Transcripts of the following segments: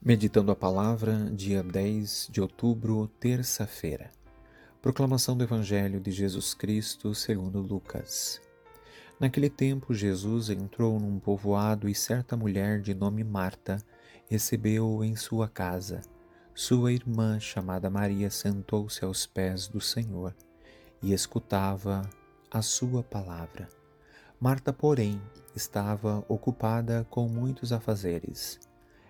Meditando a palavra, dia 10 de outubro, terça-feira. Proclamação do Evangelho de Jesus Cristo segundo Lucas. Naquele tempo, Jesus entrou num povoado e certa mulher de nome Marta recebeu-o em sua casa. Sua irmã, chamada Maria, sentou-se aos pés do Senhor e escutava a sua palavra. Marta, porém, estava ocupada com muitos afazeres.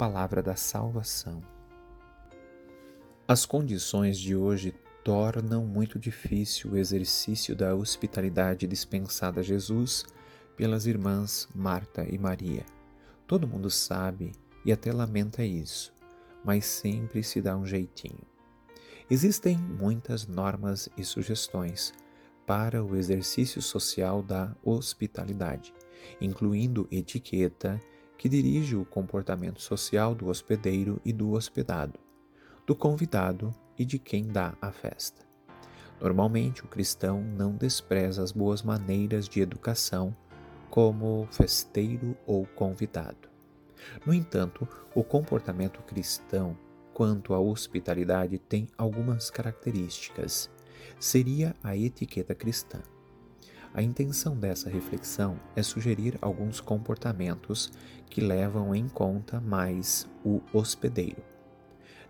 palavra da salvação. As condições de hoje tornam muito difícil o exercício da hospitalidade dispensada a Jesus pelas irmãs Marta e Maria. Todo mundo sabe e até lamenta isso, mas sempre se dá um jeitinho. Existem muitas normas e sugestões para o exercício social da hospitalidade, incluindo etiqueta que dirige o comportamento social do hospedeiro e do hospedado, do convidado e de quem dá a festa. Normalmente, o cristão não despreza as boas maneiras de educação como festeiro ou convidado. No entanto, o comportamento cristão quanto à hospitalidade tem algumas características. Seria a etiqueta cristã. A intenção dessa reflexão é sugerir alguns comportamentos que levam em conta mais o hospedeiro.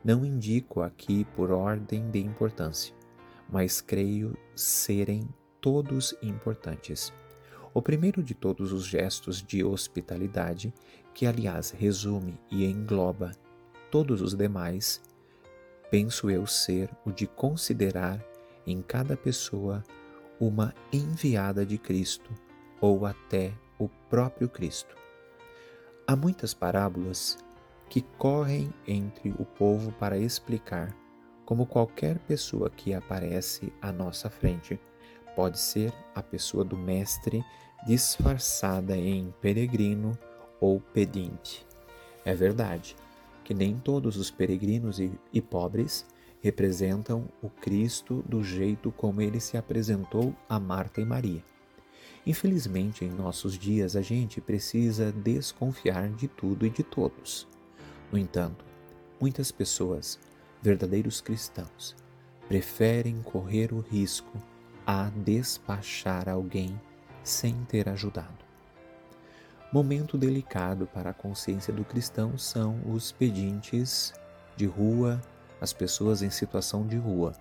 Não indico aqui por ordem de importância, mas creio serem todos importantes. O primeiro de todos os gestos de hospitalidade, que aliás resume e engloba todos os demais, penso eu ser o de considerar em cada pessoa uma enviada de Cristo ou até o próprio Cristo. Há muitas parábolas que correm entre o povo para explicar como qualquer pessoa que aparece à nossa frente pode ser a pessoa do Mestre disfarçada em peregrino ou pedinte. É verdade que nem todos os peregrinos e, e pobres representam o Cristo do jeito como ele se apresentou a Marta e Maria. Infelizmente, em nossos dias, a gente precisa desconfiar de tudo e de todos. No entanto, muitas pessoas, verdadeiros cristãos, preferem correr o risco a despachar alguém sem ter ajudado. Momento delicado para a consciência do cristão são os pedintes de rua as pessoas em situação de rua.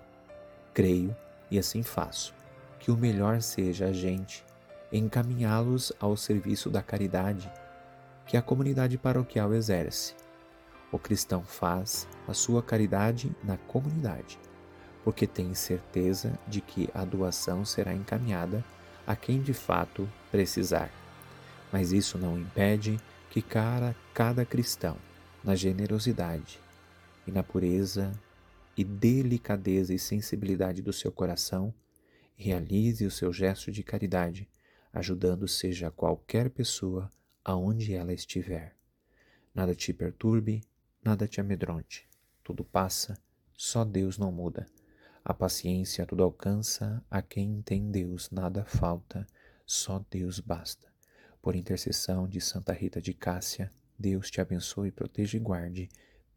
Creio, e assim faço, que o melhor seja a gente encaminhá-los ao serviço da caridade que a comunidade paroquial exerce. O cristão faz a sua caridade na comunidade, porque tem certeza de que a doação será encaminhada a quem de fato precisar. Mas isso não impede que cada, cada cristão, na generosidade, e na pureza e delicadeza e sensibilidade do seu coração, realize o seu gesto de caridade, ajudando seja qualquer pessoa aonde ela estiver. Nada te perturbe, nada te amedronte. Tudo passa, só Deus não muda. A paciência tudo alcança, a quem tem Deus nada falta, só Deus basta. Por intercessão de Santa Rita de Cássia, Deus te abençoe, proteja e guarde